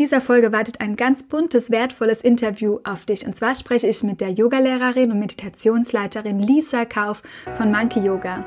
dieser Folge wartet ein ganz buntes, wertvolles Interview auf dich. Und zwar spreche ich mit der Yogalehrerin und Meditationsleiterin Lisa Kauf von Monkey Yoga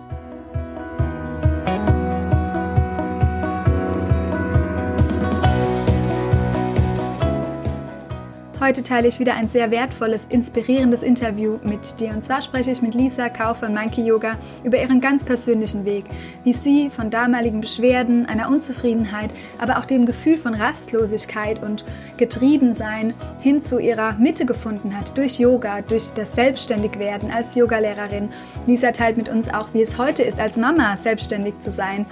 Heute teile ich wieder ein sehr wertvolles, inspirierendes Interview mit dir. Und zwar spreche ich mit Lisa Kauf von Monkey Yoga über ihren ganz persönlichen Weg, wie sie von damaligen Beschwerden, einer Unzufriedenheit, aber auch dem Gefühl von Rastlosigkeit und Getriebensein hin zu ihrer Mitte gefunden hat durch Yoga, durch das Selbstständigwerden als Yogalehrerin. Lisa teilt mit uns auch, wie es heute ist, als Mama selbstständig zu sein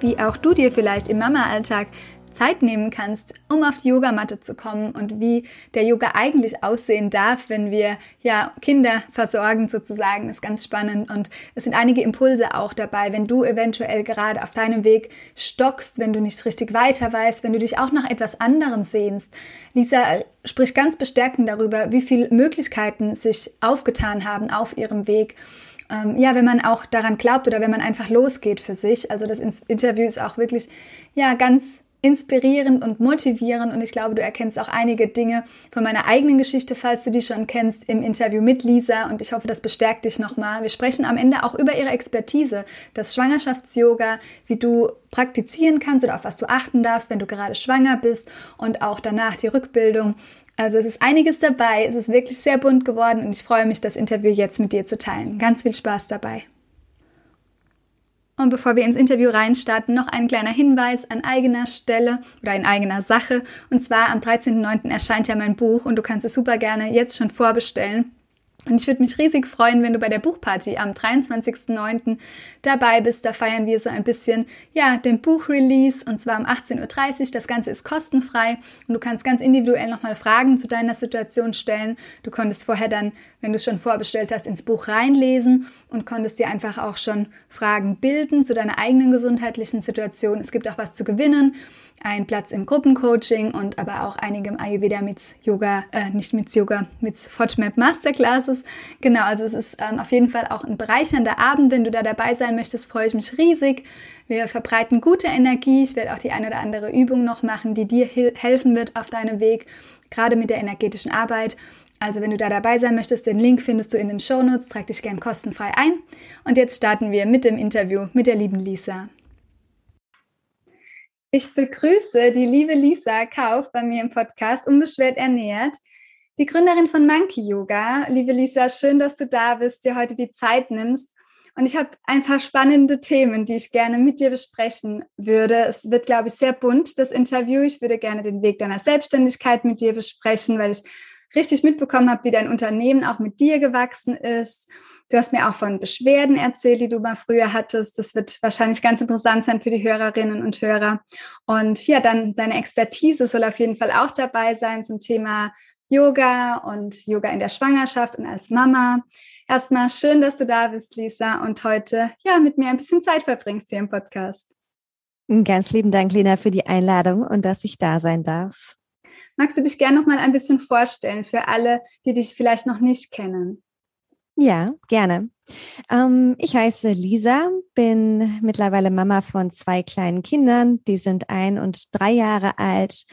wie auch du dir vielleicht im Mama-Alltag Zeit nehmen kannst, um auf die Yogamatte zu kommen und wie der Yoga eigentlich aussehen darf, wenn wir ja Kinder versorgen sozusagen, ist ganz spannend und es sind einige Impulse auch dabei, wenn du eventuell gerade auf deinem Weg stockst, wenn du nicht richtig weiter weißt, wenn du dich auch nach etwas anderem sehnst. Lisa spricht ganz bestärkend darüber, wie viele Möglichkeiten sich aufgetan haben auf ihrem Weg ähm, ja, wenn man auch daran glaubt oder wenn man einfach losgeht für sich. Also das Interview ist auch wirklich, ja, ganz inspirierend und motivierend und ich glaube, du erkennst auch einige Dinge von meiner eigenen Geschichte, falls du die schon kennst, im Interview mit Lisa und ich hoffe, das bestärkt dich nochmal. Wir sprechen am Ende auch über ihre Expertise, das Schwangerschafts-Yoga, wie du praktizieren kannst oder auf was du achten darfst, wenn du gerade schwanger bist und auch danach die Rückbildung. Also es ist einiges dabei, es ist wirklich sehr bunt geworden und ich freue mich, das Interview jetzt mit dir zu teilen. Ganz viel Spaß dabei. Und bevor wir ins Interview reinstarten, noch ein kleiner Hinweis an eigener Stelle oder in eigener Sache. Und zwar am 13.09. erscheint ja mein Buch und du kannst es super gerne jetzt schon vorbestellen. Und ich würde mich riesig freuen, wenn du bei der Buchparty am 23.09. dabei bist. Da feiern wir so ein bisschen, ja, den Buchrelease und zwar um 18.30 Uhr. Das Ganze ist kostenfrei und du kannst ganz individuell nochmal Fragen zu deiner Situation stellen. Du konntest vorher dann, wenn du es schon vorbestellt hast, ins Buch reinlesen und konntest dir einfach auch schon Fragen bilden zu deiner eigenen gesundheitlichen Situation. Es gibt auch was zu gewinnen ein Platz im Gruppencoaching und aber auch einigem Ayurveda mit Yoga, äh, nicht mit Yoga, mit FODMAP Masterclasses. Genau, also es ist ähm, auf jeden Fall auch ein bereichernder Abend. Wenn du da dabei sein möchtest, freue ich mich riesig. Wir verbreiten gute Energie. Ich werde auch die eine oder andere Übung noch machen, die dir helfen wird auf deinem Weg, gerade mit der energetischen Arbeit. Also wenn du da dabei sein möchtest, den Link findest du in den Show Notes. Trag dich gern kostenfrei ein. Und jetzt starten wir mit dem Interview mit der lieben Lisa. Ich begrüße die liebe Lisa Kauf bei mir im Podcast Unbeschwert ernährt, die Gründerin von Monkey Yoga. Liebe Lisa, schön, dass du da bist, dir heute die Zeit nimmst. Und ich habe ein paar spannende Themen, die ich gerne mit dir besprechen würde. Es wird, glaube ich, sehr bunt, das Interview. Ich würde gerne den Weg deiner Selbstständigkeit mit dir besprechen, weil ich richtig mitbekommen habe, wie dein Unternehmen auch mit dir gewachsen ist. Du hast mir auch von Beschwerden erzählt, die du mal früher hattest. Das wird wahrscheinlich ganz interessant sein für die Hörerinnen und Hörer. Und ja, dann deine Expertise soll auf jeden Fall auch dabei sein zum Thema Yoga und Yoga in der Schwangerschaft und als Mama. Erstmal schön, dass du da bist, Lisa, und heute ja mit mir ein bisschen Zeit verbringst hier im Podcast. Ganz lieben Dank, Lena, für die Einladung und dass ich da sein darf. Magst du dich gerne noch mal ein bisschen vorstellen für alle, die dich vielleicht noch nicht kennen? Ja, gerne. Ähm, ich heiße Lisa, bin mittlerweile Mama von zwei kleinen Kindern. Die sind ein und drei Jahre alt.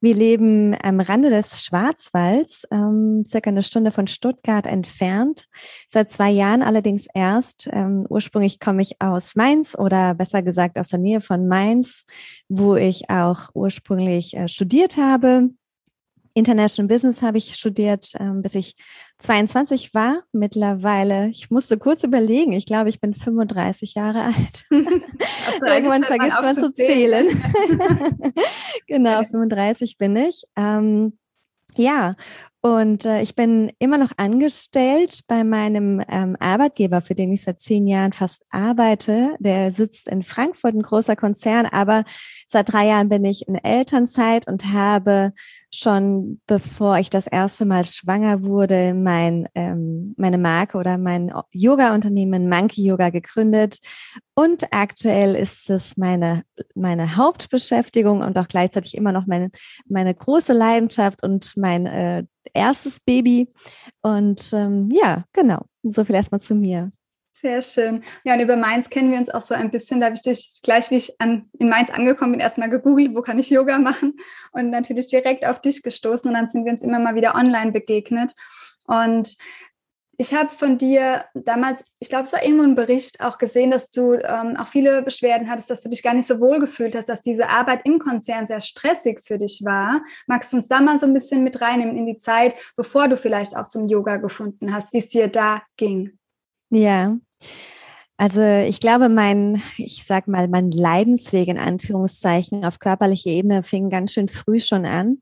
Wir leben am Rande des Schwarzwalds, ähm, circa eine Stunde von Stuttgart entfernt. Seit zwei Jahren allerdings erst. Ähm, ursprünglich komme ich aus Mainz oder besser gesagt aus der Nähe von Mainz, wo ich auch ursprünglich äh, studiert habe. International Business habe ich studiert, ähm, bis ich 22 war. Mittlerweile, ich musste kurz überlegen, ich glaube, ich bin 35 Jahre alt. Irgendwann vergisst man zu zählen. genau, 35 bin ich. Ähm, ja, Und äh, ich bin immer noch angestellt bei meinem ähm, Arbeitgeber, für den ich seit zehn Jahren fast arbeite. Der sitzt in Frankfurt, ein großer Konzern, aber seit drei Jahren bin ich in Elternzeit und habe schon bevor ich das erste Mal schwanger wurde, mein, ähm, meine Marke oder mein Yoga-Unternehmen Monkey Yoga gegründet. Und aktuell ist es meine, meine Hauptbeschäftigung und auch gleichzeitig immer noch meine, meine große Leidenschaft und mein äh, erstes Baby. Und ähm, ja, genau. So viel erstmal zu mir. Sehr schön. Ja, und über Mainz kennen wir uns auch so ein bisschen. Da habe ich dich gleich, wie ich an, in Mainz angekommen bin, erstmal gegoogelt, wo kann ich Yoga machen und natürlich direkt auf dich gestoßen und dann sind wir uns immer mal wieder online begegnet. Und ich habe von dir damals, ich glaube, es war irgendwo ein Bericht auch gesehen, dass du ähm, auch viele Beschwerden hattest, dass du dich gar nicht so wohl gefühlt hast, dass diese Arbeit im Konzern sehr stressig für dich war. Magst du uns da mal so ein bisschen mit reinnehmen in die Zeit, bevor du vielleicht auch zum Yoga gefunden hast, wie es dir da ging? Ja, also ich glaube, mein, ich sag mal, mein Leidensweg in Anführungszeichen auf körperlicher Ebene fing ganz schön früh schon an.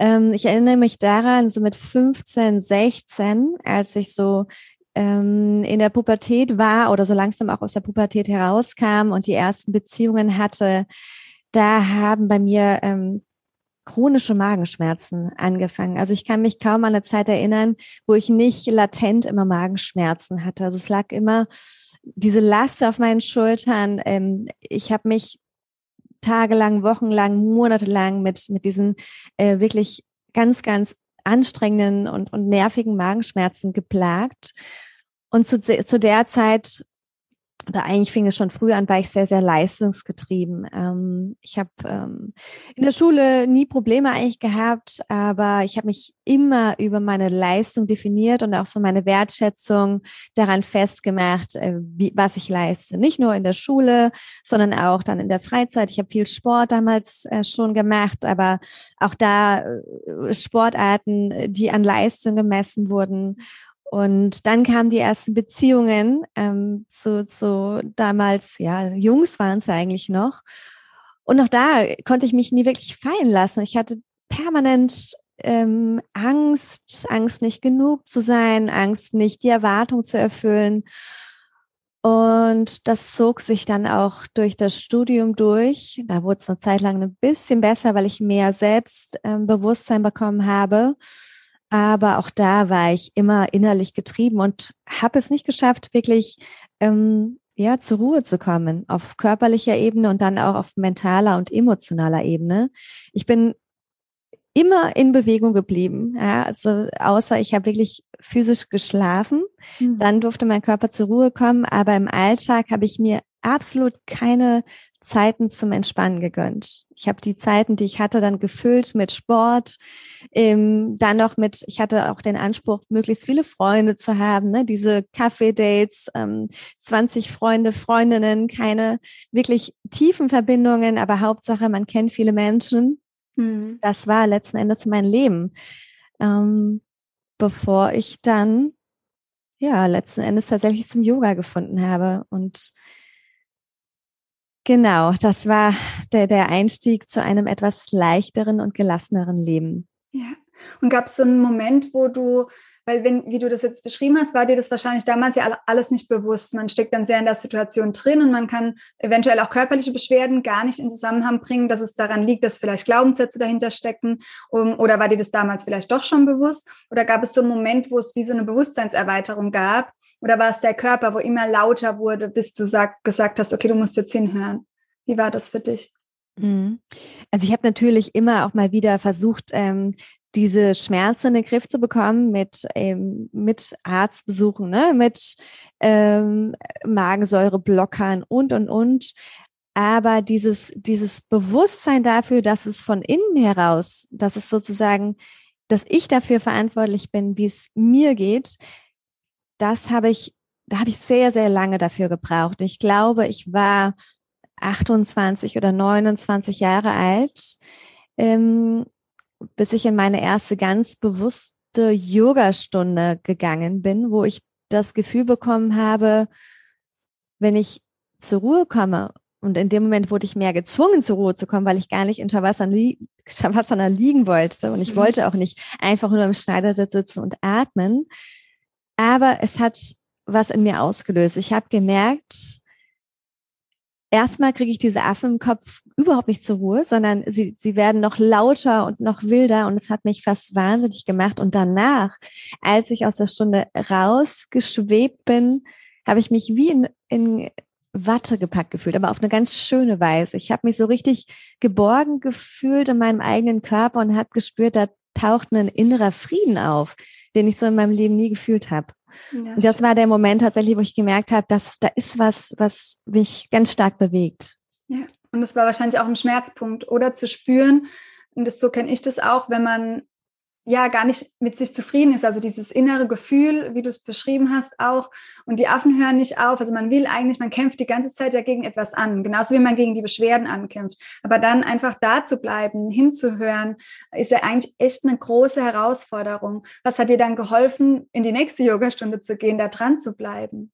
Ähm, ich erinnere mich daran, so mit 15, 16, als ich so ähm, in der Pubertät war oder so langsam auch aus der Pubertät herauskam und die ersten Beziehungen hatte, da haben bei mir ähm, chronische Magenschmerzen angefangen. Also ich kann mich kaum an eine Zeit erinnern, wo ich nicht latent immer Magenschmerzen hatte. Also es lag immer diese Last auf meinen Schultern. Ähm, ich habe mich tagelang, wochenlang, monatelang mit, mit diesen äh, wirklich ganz, ganz anstrengenden und, und nervigen Magenschmerzen geplagt. Und zu, zu der Zeit oder eigentlich fing es schon früh an, war ich sehr, sehr leistungsgetrieben. Ähm, ich habe ähm, in der Schule nie Probleme eigentlich gehabt, aber ich habe mich immer über meine Leistung definiert und auch so meine Wertschätzung daran festgemacht, äh, wie, was ich leiste. Nicht nur in der Schule, sondern auch dann in der Freizeit. Ich habe viel Sport damals äh, schon gemacht, aber auch da äh, Sportarten, die an Leistung gemessen wurden. Und dann kamen die ersten Beziehungen ähm, zu, zu damals, ja, Jungs waren es ja eigentlich noch. Und auch da konnte ich mich nie wirklich fallen lassen. Ich hatte permanent ähm, Angst, Angst nicht genug zu sein, Angst nicht die Erwartung zu erfüllen. Und das zog sich dann auch durch das Studium durch. Da wurde es eine Zeit lang ein bisschen besser, weil ich mehr Selbstbewusstsein bekommen habe. Aber auch da war ich immer innerlich getrieben und habe es nicht geschafft, wirklich ähm, ja zur Ruhe zu kommen auf körperlicher Ebene und dann auch auf mentaler und emotionaler Ebene. Ich bin immer in Bewegung geblieben. Ja, also außer ich habe wirklich physisch geschlafen, mhm. dann durfte mein Körper zur Ruhe kommen. Aber im Alltag habe ich mir absolut keine Zeiten zum Entspannen gegönnt. Ich habe die Zeiten, die ich hatte, dann gefüllt mit Sport, ähm, dann noch mit, ich hatte auch den Anspruch, möglichst viele Freunde zu haben, ne? diese Kaffee-Dates, ähm, 20 Freunde, Freundinnen, keine wirklich tiefen Verbindungen, aber Hauptsache, man kennt viele Menschen. Mhm. Das war letzten Endes mein Leben. Ähm, bevor ich dann, ja, letzten Endes tatsächlich zum Yoga gefunden habe und Genau, das war der, der Einstieg zu einem etwas leichteren und gelasseneren Leben. Ja. Und gab es so einen Moment, wo du, weil wenn, wie du das jetzt beschrieben hast, war dir das wahrscheinlich damals ja alles nicht bewusst. Man steckt dann sehr in der Situation drin und man kann eventuell auch körperliche Beschwerden gar nicht in Zusammenhang bringen, dass es daran liegt, dass vielleicht Glaubenssätze dahinter stecken. Um, oder war dir das damals vielleicht doch schon bewusst? Oder gab es so einen Moment, wo es wie so eine Bewusstseinserweiterung gab, oder war es der Körper, wo immer lauter wurde, bis du sag, gesagt hast, okay, du musst jetzt hinhören? Wie war das für dich? Mhm. Also ich habe natürlich immer auch mal wieder versucht, ähm, diese Schmerzen in den Griff zu bekommen mit, ähm, mit Arztbesuchen, ne? mit ähm, Magensäureblockern und, und, und. Aber dieses, dieses Bewusstsein dafür, dass es von innen heraus, dass es sozusagen, dass ich dafür verantwortlich bin, wie es mir geht, das habe ich, da habe ich sehr, sehr lange dafür gebraucht. Ich glaube, ich war 28 oder 29 Jahre alt, ähm, bis ich in meine erste ganz bewusste Yogastunde gegangen bin, wo ich das Gefühl bekommen habe, wenn ich zur Ruhe komme, und in dem Moment wurde ich mehr gezwungen, zur Ruhe zu kommen, weil ich gar nicht in Shavasana, li Shavasana liegen wollte und ich mhm. wollte auch nicht einfach nur im Schneidersitz sitzen und atmen. Aber es hat was in mir ausgelöst. Ich habe gemerkt, erstmal kriege ich diese Affen im Kopf überhaupt nicht zur Ruhe, sondern sie, sie werden noch lauter und noch wilder und es hat mich fast wahnsinnig gemacht. Und danach, als ich aus der Stunde rausgeschwebt bin, habe ich mich wie in, in Watte gepackt gefühlt, aber auf eine ganz schöne Weise. Ich habe mich so richtig geborgen gefühlt in meinem eigenen Körper und habe gespürt, da taucht ein innerer Frieden auf, den ich so in meinem Leben nie gefühlt habe. Ja, und das war der Moment tatsächlich, wo ich gemerkt habe, dass da ist was, was mich ganz stark bewegt. Ja, und das war wahrscheinlich auch ein Schmerzpunkt, oder zu spüren. Und das so kenne ich das auch, wenn man ja gar nicht mit sich zufrieden ist. Also dieses innere Gefühl, wie du es beschrieben hast, auch. Und die Affen hören nicht auf. Also man will eigentlich, man kämpft die ganze Zeit ja gegen etwas an, genauso wie man gegen die Beschwerden ankämpft. Aber dann einfach da zu bleiben, hinzuhören, ist ja eigentlich echt eine große Herausforderung. Was hat dir dann geholfen, in die nächste Yogastunde zu gehen, da dran zu bleiben?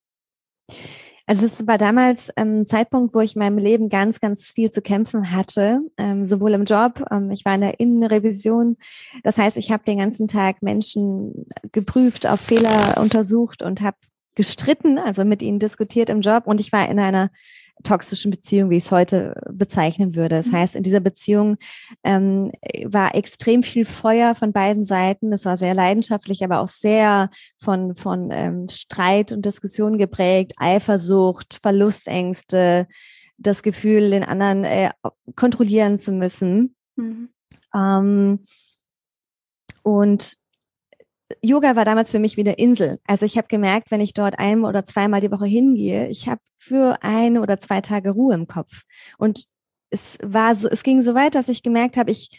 Also es war damals ein Zeitpunkt, wo ich in meinem Leben ganz, ganz viel zu kämpfen hatte, ähm, sowohl im Job, ähm, ich war in der Innenrevision. Das heißt, ich habe den ganzen Tag Menschen geprüft, auf Fehler untersucht und habe gestritten, also mit ihnen diskutiert im Job. Und ich war in einer toxischen Beziehung, wie ich es heute bezeichnen würde. Das mhm. heißt, in dieser Beziehung ähm, war extrem viel Feuer von beiden Seiten. Es war sehr leidenschaftlich, aber auch sehr von, von ähm, Streit und Diskussion geprägt, Eifersucht, Verlustängste, das Gefühl, den anderen äh, kontrollieren zu müssen. Mhm. Ähm, und Yoga war damals für mich wie eine Insel. Also ich habe gemerkt, wenn ich dort ein oder zweimal die Woche hingehe, ich habe für eine oder zwei Tage Ruhe im Kopf. Und es war so, es ging so weit, dass ich gemerkt habe, ich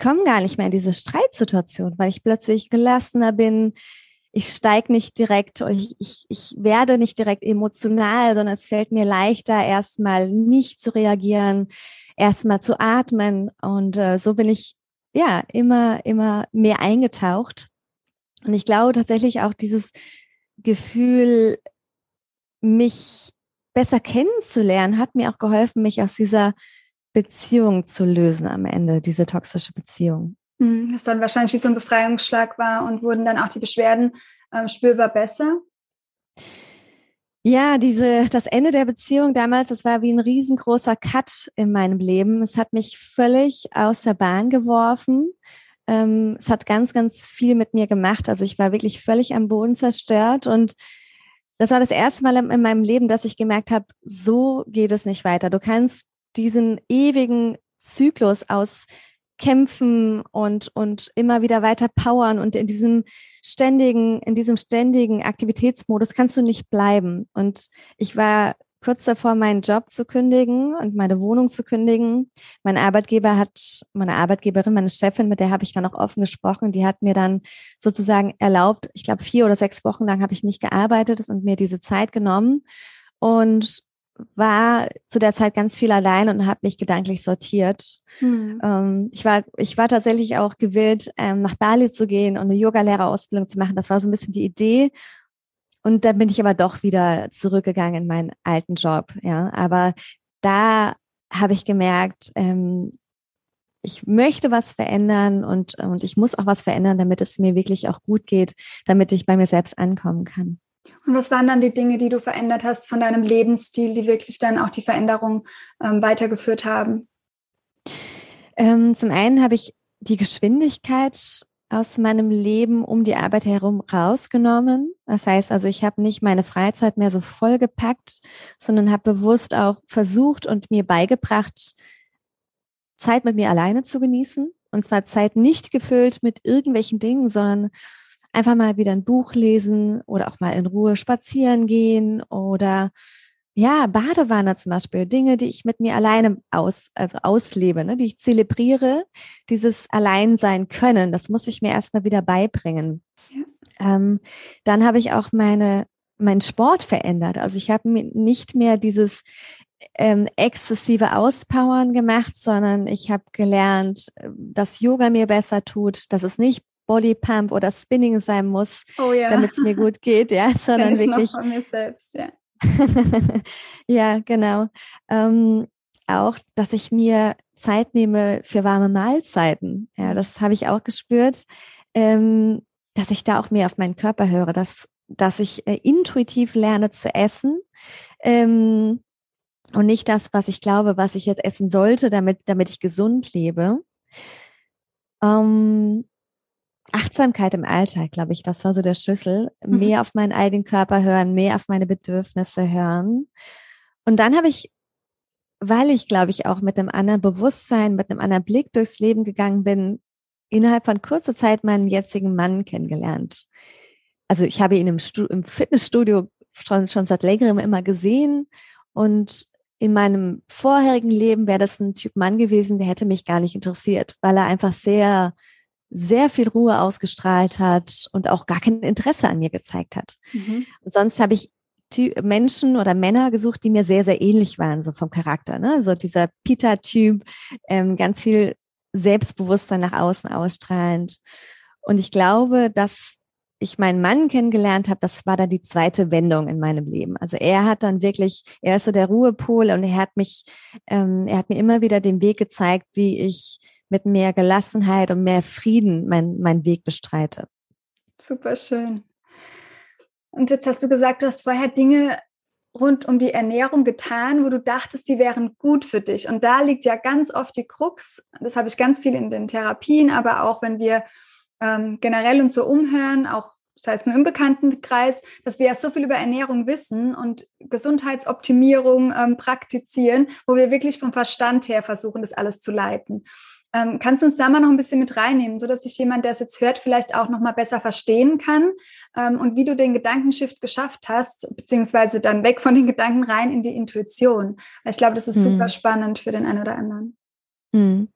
komme gar nicht mehr in diese Streitsituation, weil ich plötzlich gelassener bin. Ich steige nicht direkt, ich, ich, ich werde nicht direkt emotional, sondern es fällt mir leichter, erstmal nicht zu reagieren, erstmal zu atmen. Und äh, so bin ich ja immer, immer mehr eingetaucht und ich glaube tatsächlich auch dieses Gefühl, mich besser kennenzulernen, hat mir auch geholfen, mich aus dieser Beziehung zu lösen am Ende, diese toxische Beziehung. Das dann wahrscheinlich wie so ein Befreiungsschlag war und wurden dann auch die Beschwerden äh, spürbar besser? Ja, diese, das Ende der Beziehung damals, das war wie ein riesengroßer Cut in meinem Leben. Es hat mich völlig aus der Bahn geworfen. Ähm, es hat ganz, ganz viel mit mir gemacht. Also ich war wirklich völlig am Boden zerstört und das war das erste Mal in meinem Leben, dass ich gemerkt habe, so geht es nicht weiter. Du kannst diesen ewigen Zyklus aus kämpfen und, und immer wieder weiter powern und in diesem ständigen, in diesem ständigen Aktivitätsmodus kannst du nicht bleiben. Und ich war kurz davor, meinen Job zu kündigen und meine Wohnung zu kündigen. Mein Arbeitgeber hat, meine Arbeitgeberin, meine Chefin, mit der habe ich dann auch offen gesprochen, die hat mir dann sozusagen erlaubt, ich glaube vier oder sechs Wochen lang habe ich nicht gearbeitet und mir diese Zeit genommen und war zu der Zeit ganz viel allein und habe mich gedanklich sortiert. Hm. Ähm, ich war, ich war tatsächlich auch gewillt, ähm, nach Bali zu gehen und eine Yogalehrerausbildung zu machen. Das war so ein bisschen die Idee. Und dann bin ich aber doch wieder zurückgegangen in meinen alten Job. Ja, aber da habe ich gemerkt, ähm, ich möchte was verändern und, und ich muss auch was verändern, damit es mir wirklich auch gut geht, damit ich bei mir selbst ankommen kann. Und was waren dann die Dinge, die du verändert hast von deinem Lebensstil, die wirklich dann auch die Veränderung ähm, weitergeführt haben? Ähm, zum einen habe ich die Geschwindigkeit aus meinem Leben um die Arbeit herum rausgenommen. Das heißt also, ich habe nicht meine Freizeit mehr so vollgepackt, sondern habe bewusst auch versucht und mir beigebracht, Zeit mit mir alleine zu genießen. Und zwar Zeit nicht gefüllt mit irgendwelchen Dingen, sondern einfach mal wieder ein Buch lesen oder auch mal in Ruhe spazieren gehen oder ja, Badewanne zum Beispiel, Dinge, die ich mit mir alleine aus, also auslebe, ne, die ich zelebriere, dieses Alleinsein können, das muss ich mir erstmal wieder beibringen. Ja. Ähm, dann habe ich auch meine, meinen Sport verändert. Also ich habe nicht mehr dieses ähm, exzessive Auspowern gemacht, sondern ich habe gelernt, dass Yoga mir besser tut, dass es nicht Bodypump oder Spinning sein muss, oh ja. damit es mir gut geht, ja, sondern wirklich. Selbst, ja. ja, genau. Ähm, auch, dass ich mir Zeit nehme für warme Mahlzeiten. Ja, das habe ich auch gespürt, ähm, dass ich da auch mehr auf meinen Körper höre, dass, dass ich äh, intuitiv lerne zu essen. Ähm, und nicht das, was ich glaube, was ich jetzt essen sollte, damit, damit ich gesund lebe. Ähm, Achtsamkeit im Alltag, glaube ich, das war so der Schlüssel. Mhm. Mehr auf meinen eigenen Körper hören, mehr auf meine Bedürfnisse hören. Und dann habe ich, weil ich, glaube ich, auch mit einem anderen Bewusstsein, mit einem anderen Blick durchs Leben gegangen bin, innerhalb von kurzer Zeit meinen jetzigen Mann kennengelernt. Also ich habe ihn im, Stu im Fitnessstudio schon, schon seit längerem immer gesehen und in meinem vorherigen Leben wäre das ein Typ Mann gewesen, der hätte mich gar nicht interessiert, weil er einfach sehr sehr viel Ruhe ausgestrahlt hat und auch gar kein Interesse an mir gezeigt hat. Mhm. Sonst habe ich Menschen oder Männer gesucht, die mir sehr, sehr ähnlich waren, so vom Charakter. Ne? So dieser Peter-Typ, ähm, ganz viel Selbstbewusstsein nach außen ausstrahlend. Und ich glaube, dass ich meinen Mann kennengelernt habe, das war dann die zweite Wendung in meinem Leben. Also er hat dann wirklich, er ist so der Ruhepol und er hat mich, ähm, er hat mir immer wieder den Weg gezeigt, wie ich mit mehr Gelassenheit und mehr Frieden meinen mein Weg bestreite. Super schön. Und jetzt hast du gesagt, du hast vorher Dinge rund um die Ernährung getan, wo du dachtest, die wären gut für dich. Und da liegt ja ganz oft die Krux. Das habe ich ganz viel in den Therapien, aber auch wenn wir ähm, generell uns so umhören, auch das heißt nur im Bekanntenkreis, dass wir ja so viel über Ernährung wissen und Gesundheitsoptimierung ähm, praktizieren, wo wir wirklich vom Verstand her versuchen, das alles zu leiten. Ähm, kannst du uns da mal noch ein bisschen mit reinnehmen, so dass sich jemand, der es jetzt hört, vielleicht auch noch mal besser verstehen kann ähm, und wie du den Gedankenshift geschafft hast, beziehungsweise dann weg von den Gedanken rein in die Intuition. Ich glaube, das ist hm. super spannend für den einen oder anderen. Hm.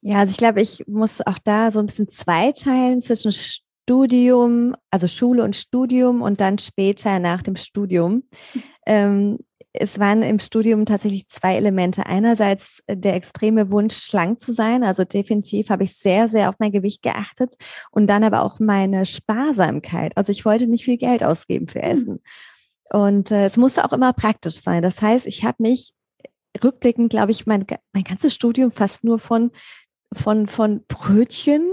Ja, also ich glaube, ich muss auch da so ein bisschen zweiteilen zwischen Studium, also Schule und Studium und dann später nach dem Studium. Hm. Ähm, es waren im Studium tatsächlich zwei Elemente. Einerseits äh, der extreme Wunsch, schlank zu sein. Also definitiv habe ich sehr, sehr auf mein Gewicht geachtet. Und dann aber auch meine Sparsamkeit. Also ich wollte nicht viel Geld ausgeben für. Essen. Und äh, es musste auch immer praktisch sein. Das heißt, ich habe mich rückblickend, glaube ich, mein, mein ganzes Studium fast nur von, von, von Brötchen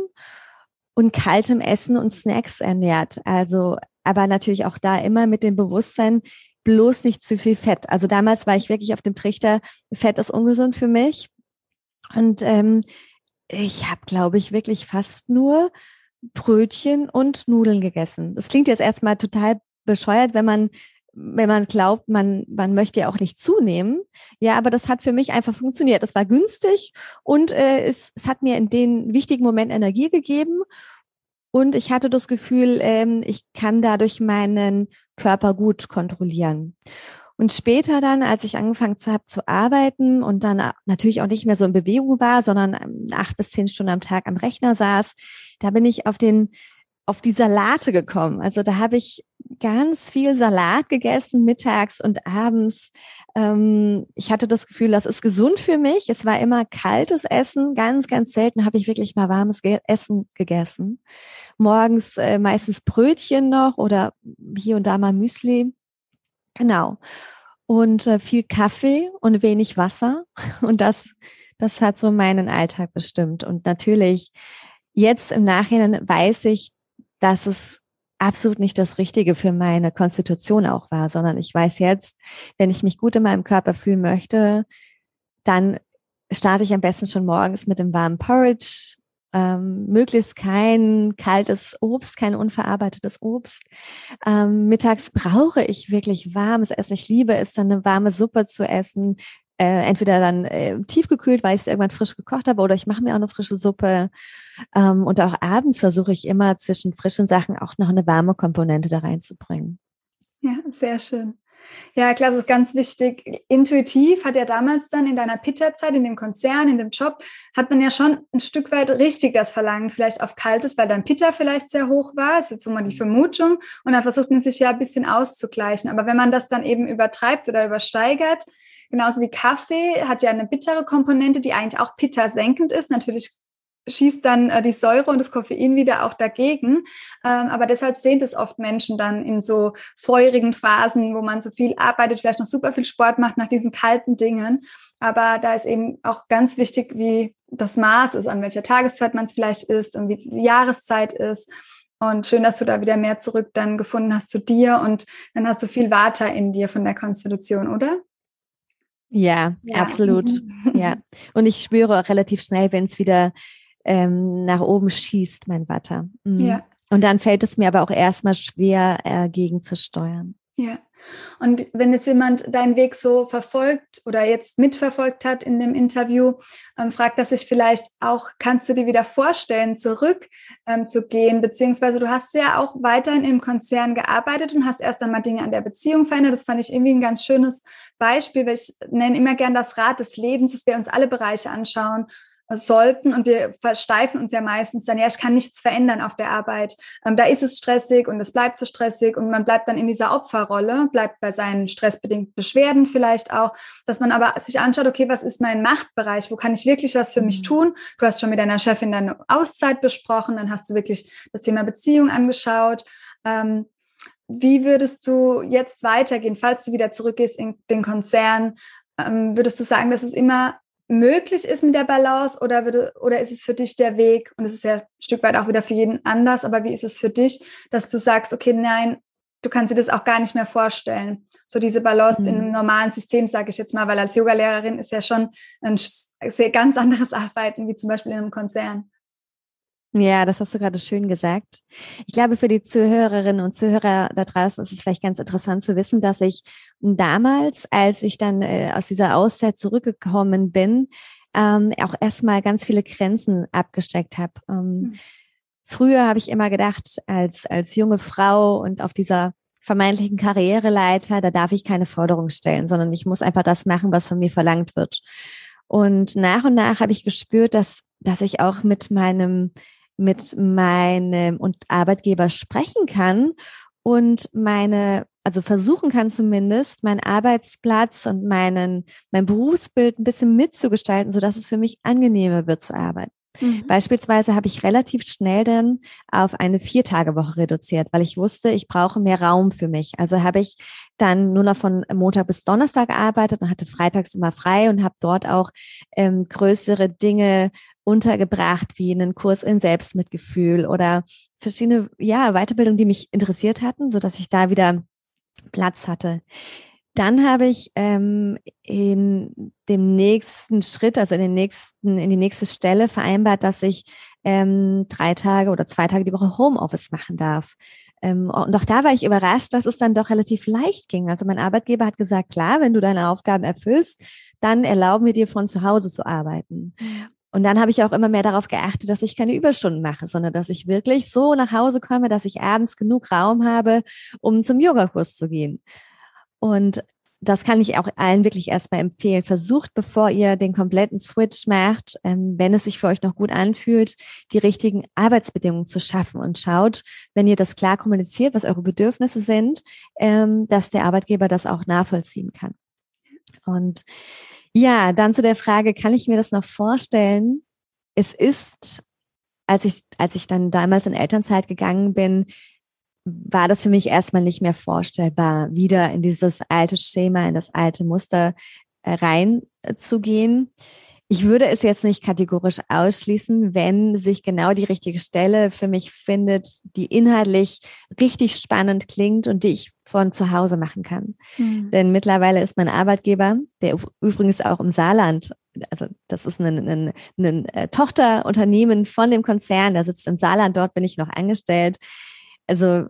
und kaltem Essen und Snacks ernährt. Also, aber natürlich auch da immer mit dem Bewusstsein, bloß nicht zu viel Fett. Also damals war ich wirklich auf dem Trichter, Fett ist ungesund für mich. Und ähm, ich habe, glaube ich, wirklich fast nur Brötchen und Nudeln gegessen. Das klingt jetzt erstmal total bescheuert, wenn man wenn man glaubt, man, man möchte ja auch nicht zunehmen. Ja, aber das hat für mich einfach funktioniert. Das war günstig und äh, es, es hat mir in den wichtigen Momenten Energie gegeben. Und ich hatte das Gefühl, ähm, ich kann dadurch meinen Körper gut kontrollieren. Und später dann, als ich angefangen habe zu arbeiten und dann natürlich auch nicht mehr so in Bewegung war, sondern ähm, acht bis zehn Stunden am Tag am Rechner saß, da bin ich auf den auf die Salate gekommen. Also da habe ich ganz viel Salat gegessen, mittags und abends. Ähm, ich hatte das Gefühl, das ist gesund für mich. Es war immer kaltes Essen. Ganz, ganz selten habe ich wirklich mal warmes Essen gegessen. Morgens äh, meistens Brötchen noch oder hier und da mal Müsli. Genau. Und äh, viel Kaffee und wenig Wasser. Und das, das hat so meinen Alltag bestimmt. Und natürlich jetzt im Nachhinein weiß ich, dass es absolut nicht das Richtige für meine Konstitution auch war, sondern ich weiß jetzt, wenn ich mich gut in meinem Körper fühlen möchte, dann starte ich am besten schon morgens mit dem warmen Porridge, ähm, möglichst kein kaltes Obst, kein unverarbeitetes Obst. Ähm, mittags brauche ich wirklich warmes Essen. Ich liebe es, dann eine warme Suppe zu essen, äh, entweder dann äh, tiefgekühlt, weil ich es irgendwann frisch gekocht habe, oder ich mache mir auch eine frische Suppe. Ähm, und auch abends versuche ich immer zwischen frischen Sachen auch noch eine warme Komponente da reinzubringen. Ja, sehr schön. Ja, klar, das ist ganz wichtig. Intuitiv hat ja damals dann in deiner Pitta-Zeit, in dem Konzern, in dem Job, hat man ja schon ein Stück weit richtig das Verlangen, vielleicht auf Kaltes, weil dein Pitta vielleicht sehr hoch war, das ist jetzt so mal die Vermutung. Und dann versucht man sich ja ein bisschen auszugleichen. Aber wenn man das dann eben übertreibt oder übersteigert, Genauso wie Kaffee hat ja eine bittere Komponente, die eigentlich auch Pitta-senkend ist. Natürlich schießt dann äh, die Säure und das Koffein wieder auch dagegen. Ähm, aber deshalb sehen das oft Menschen dann in so feurigen Phasen, wo man so viel arbeitet, vielleicht noch super viel Sport macht nach diesen kalten Dingen. Aber da ist eben auch ganz wichtig, wie das Maß ist, an welcher Tageszeit man es vielleicht ist und wie die Jahreszeit ist. Und schön, dass du da wieder mehr zurück dann gefunden hast zu dir und dann hast du viel Vata in dir von der Konstitution, oder? Ja, ja. absolut. ja. Und ich spüre auch relativ schnell, wenn es wieder ähm, nach oben schießt, mein Vata. Mhm. Ja. Und dann fällt es mir aber auch erstmal schwer, äh, gegenzusteuern. Ja. Und wenn jetzt jemand deinen Weg so verfolgt oder jetzt mitverfolgt hat in dem Interview, ähm, fragt er sich vielleicht auch, kannst du dir wieder vorstellen, zurück ähm, zu gehen? Beziehungsweise du hast ja auch weiterhin im Konzern gearbeitet und hast erst einmal Dinge an der Beziehung verändert. Das fand ich irgendwie ein ganz schönes Beispiel, weil ich nenne immer gern das Rad des Lebens, dass wir uns alle Bereiche anschauen sollten und wir versteifen uns ja meistens dann, ja, ich kann nichts verändern auf der Arbeit. Ähm, da ist es stressig und es bleibt so stressig und man bleibt dann in dieser Opferrolle, bleibt bei seinen stressbedingten Beschwerden vielleicht auch, dass man aber sich anschaut, okay, was ist mein Machtbereich? Wo kann ich wirklich was für mich mhm. tun? Du hast schon mit deiner Chefin deine Auszeit besprochen, dann hast du wirklich das Thema Beziehung angeschaut. Ähm, wie würdest du jetzt weitergehen, falls du wieder zurückgehst in den Konzern? Ähm, würdest du sagen, dass es immer möglich ist mit der Balance oder, würde, oder ist es für dich der Weg, und es ist ja ein Stück weit auch wieder für jeden anders, aber wie ist es für dich, dass du sagst, okay, nein, du kannst dir das auch gar nicht mehr vorstellen. So diese Balance mhm. in einem normalen System, sage ich jetzt mal, weil als Yogalehrerin ist ja schon ein sehr ganz anderes Arbeiten, wie zum Beispiel in einem Konzern. Ja, das hast du gerade schön gesagt. Ich glaube, für die Zuhörerinnen und Zuhörer da draußen ist es vielleicht ganz interessant zu wissen, dass ich damals, als ich dann äh, aus dieser Auszeit zurückgekommen bin, ähm, auch erstmal ganz viele Grenzen abgesteckt habe. Ähm, mhm. Früher habe ich immer gedacht, als, als junge Frau und auf dieser vermeintlichen Karriereleiter, da darf ich keine Forderung stellen, sondern ich muss einfach das machen, was von mir verlangt wird. Und nach und nach habe ich gespürt, dass, dass ich auch mit meinem mit meinem und Arbeitgeber sprechen kann und meine, also versuchen kann zumindest, meinen Arbeitsplatz und meinen, mein Berufsbild ein bisschen mitzugestalten, so dass es für mich angenehmer wird zu arbeiten. Mhm. Beispielsweise habe ich relativ schnell dann auf eine Viertagewoche reduziert, weil ich wusste, ich brauche mehr Raum für mich. Also habe ich dann nur noch von Montag bis Donnerstag gearbeitet und hatte freitags immer frei und habe dort auch ähm, größere Dinge untergebracht, wie einen Kurs in Selbstmitgefühl oder verschiedene ja, Weiterbildungen, die mich interessiert hatten, so dass ich da wieder Platz hatte. Dann habe ich ähm, in dem nächsten Schritt, also in den nächsten, in die nächste Stelle vereinbart, dass ich ähm, drei Tage oder zwei Tage die Woche Homeoffice machen darf. Ähm, und auch da war ich überrascht, dass es dann doch relativ leicht ging. Also mein Arbeitgeber hat gesagt, klar, wenn du deine Aufgaben erfüllst, dann erlauben wir dir von zu Hause zu arbeiten. Und dann habe ich auch immer mehr darauf geachtet, dass ich keine Überstunden mache, sondern dass ich wirklich so nach Hause komme, dass ich abends genug Raum habe, um zum Yogakurs zu gehen. Und das kann ich auch allen wirklich erstmal empfehlen. Versucht, bevor ihr den kompletten Switch macht, ähm, wenn es sich für euch noch gut anfühlt, die richtigen Arbeitsbedingungen zu schaffen und schaut, wenn ihr das klar kommuniziert, was eure Bedürfnisse sind, ähm, dass der Arbeitgeber das auch nachvollziehen kann. Und ja, dann zu der Frage, kann ich mir das noch vorstellen? Es ist, als ich, als ich dann damals in Elternzeit gegangen bin, war das für mich erstmal nicht mehr vorstellbar, wieder in dieses alte Schema, in das alte Muster äh, reinzugehen. Ich würde es jetzt nicht kategorisch ausschließen, wenn sich genau die richtige Stelle für mich findet, die inhaltlich richtig spannend klingt und die ich von zu Hause machen kann. Mhm. Denn mittlerweile ist mein Arbeitgeber, der übrigens auch im Saarland, also das ist ein, ein, ein äh, Tochterunternehmen von dem Konzern, der sitzt im Saarland, dort bin ich noch angestellt also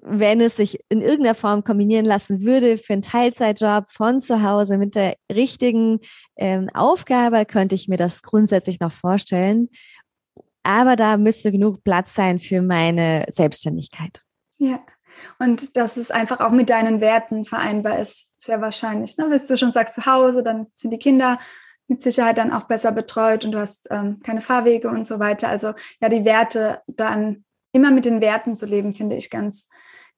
wenn es sich in irgendeiner Form kombinieren lassen würde für einen Teilzeitjob von zu Hause mit der richtigen ähm, Aufgabe, könnte ich mir das grundsätzlich noch vorstellen. Aber da müsste genug Platz sein für meine Selbstständigkeit. Ja. Und dass es einfach auch mit deinen Werten vereinbar ist, sehr wahrscheinlich. Ne? Wenn du schon sagst, zu Hause, dann sind die Kinder mit Sicherheit dann auch besser betreut und du hast ähm, keine Fahrwege und so weiter. Also ja, die Werte dann immer mit den Werten zu leben, finde ich ganz,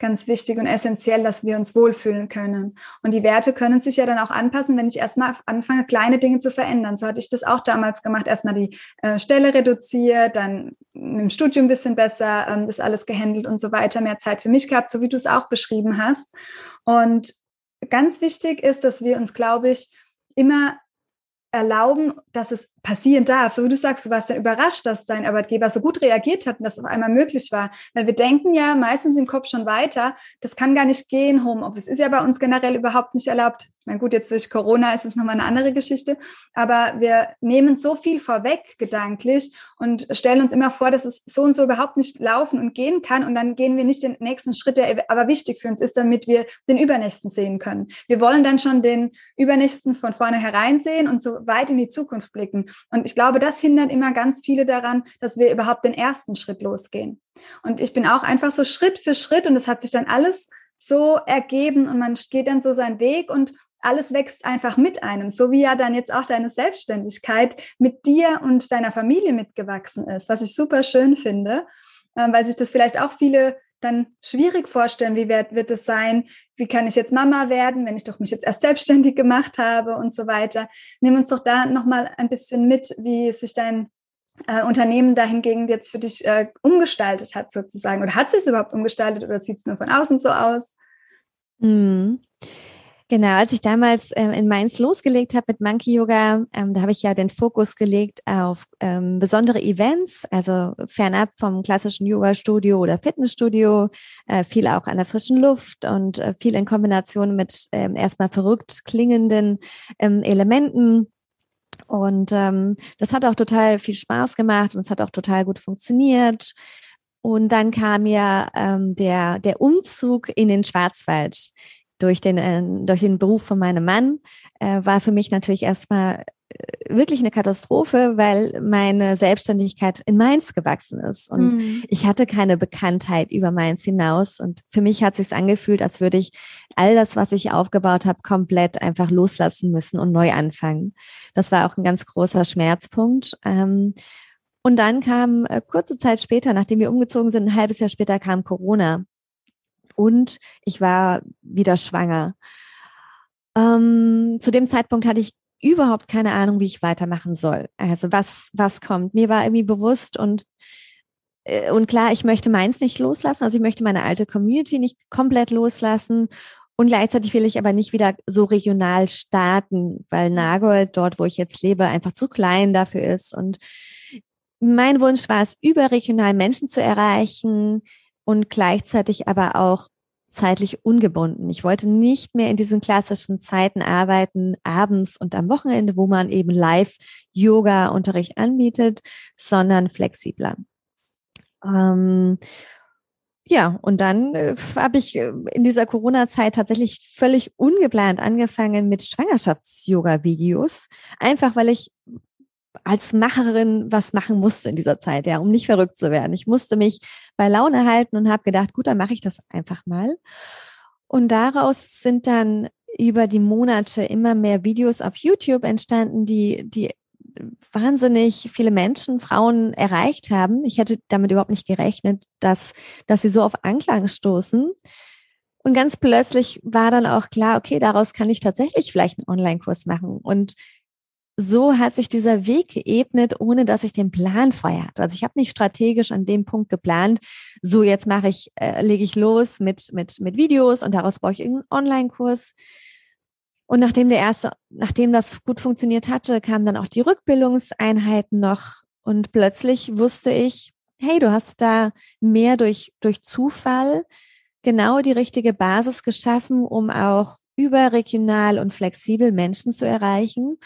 ganz wichtig und essentiell, dass wir uns wohlfühlen können. Und die Werte können sich ja dann auch anpassen, wenn ich erstmal anfange, kleine Dinge zu verändern. So hatte ich das auch damals gemacht. Erstmal die äh, Stelle reduziert, dann im Studium ein bisschen besser, ähm, das alles gehandelt und so weiter, mehr Zeit für mich gehabt, so wie du es auch beschrieben hast. Und ganz wichtig ist, dass wir uns, glaube ich, immer erlauben, dass es passieren darf. So wie du sagst, du warst dann überrascht, dass dein Arbeitgeber so gut reagiert hat und das auf einmal möglich war. Weil wir denken ja meistens im Kopf schon weiter, das kann gar nicht gehen, Homeoffice ist ja bei uns generell überhaupt nicht erlaubt. Meine, gut, jetzt durch Corona ist es nochmal eine andere Geschichte, aber wir nehmen so viel vorweg gedanklich und stellen uns immer vor, dass es so und so überhaupt nicht laufen und gehen kann und dann gehen wir nicht den nächsten Schritt, der aber wichtig für uns ist, damit wir den übernächsten sehen können. Wir wollen dann schon den übernächsten von vornherein sehen und so weit in die Zukunft blicken. Und ich glaube, das hindert immer ganz viele daran, dass wir überhaupt den ersten Schritt losgehen. Und ich bin auch einfach so Schritt für Schritt und es hat sich dann alles so ergeben und man geht dann so seinen Weg und alles wächst einfach mit einem, so wie ja dann jetzt auch deine Selbstständigkeit mit dir und deiner Familie mitgewachsen ist, was ich super schön finde, äh, weil sich das vielleicht auch viele dann schwierig vorstellen, wie wird, wird es sein, wie kann ich jetzt Mama werden, wenn ich doch mich jetzt erst selbstständig gemacht habe und so weiter. Nimm uns doch da nochmal ein bisschen mit, wie sich dein äh, Unternehmen dahingegen jetzt für dich äh, umgestaltet hat sozusagen. Oder hat sich es überhaupt umgestaltet oder sieht es nur von außen so aus? Mhm. Genau, als ich damals ähm, in Mainz losgelegt habe mit Monkey Yoga, ähm, da habe ich ja den Fokus gelegt auf ähm, besondere Events, also fernab vom klassischen Yoga-Studio oder Fitnessstudio, äh, viel auch an der frischen Luft und äh, viel in Kombination mit ähm, erstmal verrückt klingenden ähm, Elementen. Und ähm, das hat auch total viel Spaß gemacht und es hat auch total gut funktioniert. Und dann kam ja ähm, der, der Umzug in den Schwarzwald durch den, äh, durch den Beruf von meinem Mann, äh, war für mich natürlich erstmal äh, wirklich eine Katastrophe, weil meine Selbstständigkeit in Mainz gewachsen ist und mhm. ich hatte keine Bekanntheit über Mainz hinaus und für mich hat sich angefühlt, als würde ich all das, was ich aufgebaut habe, komplett einfach loslassen müssen und neu anfangen. Das war auch ein ganz großer Schmerzpunkt. Ähm, und dann kam äh, kurze Zeit später, nachdem wir umgezogen sind, ein halbes Jahr später kam Corona und ich war wieder schwanger. Ähm, zu dem Zeitpunkt hatte ich überhaupt keine Ahnung, wie ich weitermachen soll. Also was, was kommt. Mir war irgendwie bewusst und, äh, und klar, ich möchte meins nicht loslassen. Also ich möchte meine alte Community nicht komplett loslassen. Und gleichzeitig will ich aber nicht wieder so regional starten, weil Nagold, dort, wo ich jetzt lebe, einfach zu klein dafür ist. Und mein Wunsch war es, überregional Menschen zu erreichen, und gleichzeitig aber auch zeitlich ungebunden. Ich wollte nicht mehr in diesen klassischen Zeiten arbeiten, abends und am Wochenende, wo man eben live Yoga-Unterricht anbietet, sondern flexibler. Ähm, ja, und dann äh, habe ich äh, in dieser Corona-Zeit tatsächlich völlig ungeplant angefangen mit Schwangerschafts-Yoga-Videos, einfach weil ich als Macherin was machen musste in dieser Zeit, ja, um nicht verrückt zu werden. Ich musste mich bei Laune halten und habe gedacht, gut, dann mache ich das einfach mal. Und daraus sind dann über die Monate immer mehr Videos auf YouTube entstanden, die, die wahnsinnig viele Menschen, Frauen erreicht haben. Ich hätte damit überhaupt nicht gerechnet, dass, dass sie so auf Anklang stoßen. Und ganz plötzlich war dann auch klar, okay, daraus kann ich tatsächlich vielleicht einen Online-Kurs machen. Und so hat sich dieser Weg geebnet, ohne dass ich den Plan vorher hatte. Also ich habe nicht strategisch an dem Punkt geplant, so jetzt mache ich, äh, lege ich los mit, mit, mit Videos und daraus brauche ich irgendeinen Online-Kurs. Und nachdem der erste, nachdem das gut funktioniert hatte, kamen dann auch die Rückbildungseinheiten noch und plötzlich wusste ich, hey, du hast da mehr durch, durch Zufall genau die richtige Basis geschaffen, um auch überregional und flexibel Menschen zu erreichen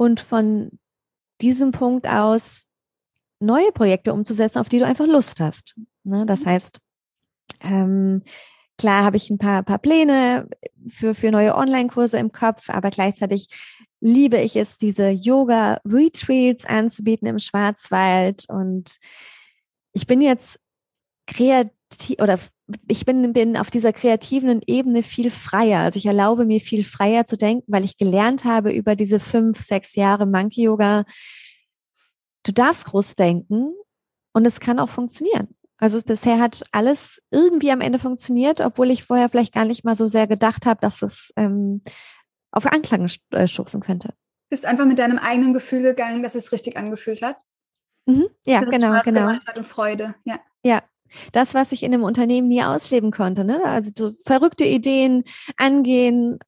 und von diesem Punkt aus neue Projekte umzusetzen, auf die du einfach Lust hast. Ne? Das mhm. heißt, ähm, klar habe ich ein paar, paar Pläne für, für neue Online-Kurse im Kopf, aber gleichzeitig liebe ich es, diese Yoga-Retreats anzubieten im Schwarzwald. Und ich bin jetzt kreativ oder ich bin, bin auf dieser kreativen Ebene viel freier. Also ich erlaube mir viel freier zu denken, weil ich gelernt habe über diese fünf, sechs Jahre Monkey Yoga. Du darfst groß denken und es kann auch funktionieren. Also bisher hat alles irgendwie am Ende funktioniert, obwohl ich vorher vielleicht gar nicht mal so sehr gedacht habe, dass es ähm, auf Anklang äh, stoßen könnte. Bist einfach mit deinem eigenen Gefühl gegangen, dass es richtig angefühlt hat. Mhm. Ja, dass genau, es Spaß genau. Gemacht hat und Freude. Ja. Ja, das, was ich in einem Unternehmen nie ausleben konnte. Ne? Also so verrückte Ideen angehen,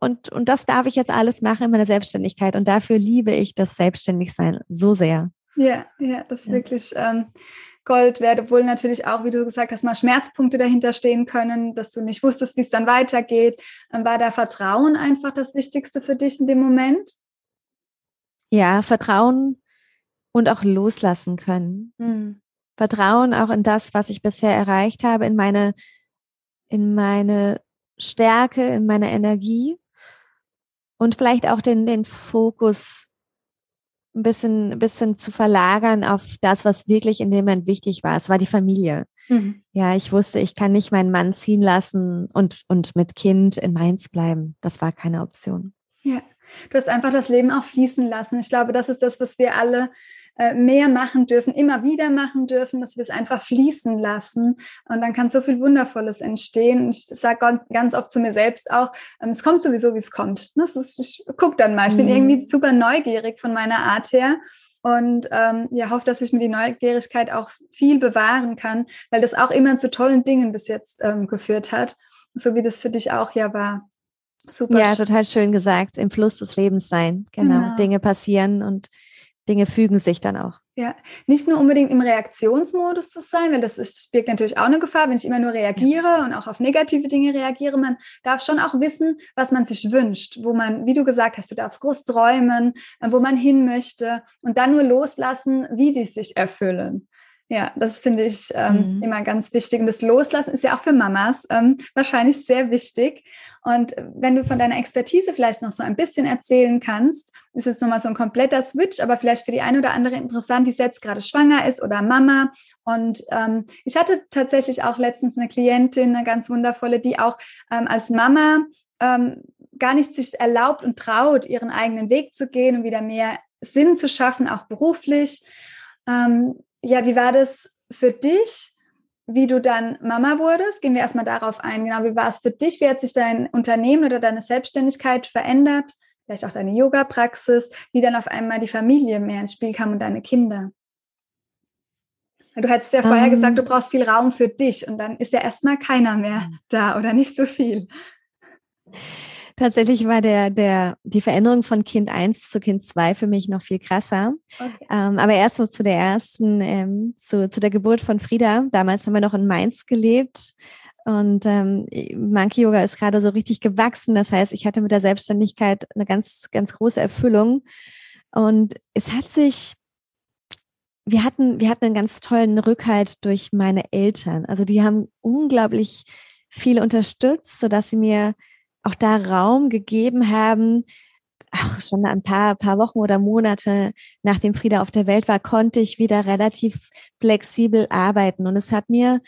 und, und das darf ich jetzt alles machen in meiner Selbstständigkeit. Und dafür liebe ich das Selbstständigsein so sehr. Ja, ja, das ist ja. wirklich ähm, Gold wert, obwohl natürlich auch, wie du gesagt hast, mal Schmerzpunkte dahinter stehen können, dass du nicht wusstest, wie es dann weitergeht. Ähm, war da Vertrauen einfach das Wichtigste für dich in dem Moment? Ja, Vertrauen und auch loslassen können. Mhm. Vertrauen auch in das, was ich bisher erreicht habe, in meine, in meine Stärke, in meine Energie und vielleicht auch den, den Fokus ein bisschen, ein bisschen zu verlagern auf das, was wirklich in dem Moment wichtig war. Es war die Familie. Mhm. Ja, ich wusste, ich kann nicht meinen Mann ziehen lassen und, und mit Kind in Mainz bleiben. Das war keine Option. Ja, du hast einfach das Leben auch fließen lassen. Ich glaube, das ist das, was wir alle mehr machen dürfen, immer wieder machen dürfen, dass wir es einfach fließen lassen. Und dann kann so viel Wundervolles entstehen. Ich sage ganz oft zu mir selbst auch, ähm, es kommt sowieso, wie es kommt. Das ist, ich gucke dann mal. Ich bin mhm. irgendwie super neugierig von meiner Art her und ähm, ja, hoffe, dass ich mir die Neugierigkeit auch viel bewahren kann, weil das auch immer zu tollen Dingen bis jetzt ähm, geführt hat, so wie das für dich auch ja war. Super. Ja, total schön gesagt. Im Fluss des Lebens sein. Genau. genau. Dinge passieren und Dinge fügen sich dann auch. Ja, nicht nur unbedingt im Reaktionsmodus zu sein, weil das, ist, das birgt natürlich auch eine Gefahr, wenn ich immer nur reagiere ja. und auch auf negative Dinge reagiere. Man darf schon auch wissen, was man sich wünscht, wo man, wie du gesagt hast, du darfst groß träumen, äh, wo man hin möchte und dann nur loslassen, wie die sich erfüllen. Ja, das finde ich ähm, mhm. immer ganz wichtig. Und das Loslassen ist ja auch für Mamas ähm, wahrscheinlich sehr wichtig. Und wenn du von deiner Expertise vielleicht noch so ein bisschen erzählen kannst, ist jetzt nochmal so ein kompletter Switch, aber vielleicht für die eine oder andere interessant, die selbst gerade schwanger ist oder Mama. Und ähm, ich hatte tatsächlich auch letztens eine Klientin, eine ganz wundervolle, die auch ähm, als Mama ähm, gar nicht sich erlaubt und traut, ihren eigenen Weg zu gehen und wieder mehr Sinn zu schaffen, auch beruflich. Ähm, ja, wie war das für dich, wie du dann Mama wurdest? Gehen wir erstmal darauf ein. Genau, wie war es für dich? Wie hat sich dein Unternehmen oder deine Selbstständigkeit verändert? Vielleicht auch deine Yoga-Praxis, wie dann auf einmal die Familie mehr ins Spiel kam und deine Kinder? Du hattest ja vorher um, gesagt, du ähm. brauchst viel Raum für dich und dann ist ja erstmal keiner mehr da oder nicht so viel. Tatsächlich war der, der, die Veränderung von Kind 1 zu Kind 2 für mich noch viel krasser. Okay. Ähm, aber erst so zu der ersten, ähm, zu, zu der Geburt von Frieda. Damals haben wir noch in Mainz gelebt. Und ähm, Monkey Yoga ist gerade so richtig gewachsen. Das heißt, ich hatte mit der Selbstständigkeit eine ganz, ganz große Erfüllung. Und es hat sich, wir hatten, wir hatten einen ganz tollen Rückhalt durch meine Eltern. Also die haben unglaublich viel unterstützt, sodass sie mir auch da Raum gegeben haben, ach, schon ein paar, paar Wochen oder Monate nachdem Frieda auf der Welt war, konnte ich wieder relativ flexibel arbeiten. Und es hat mir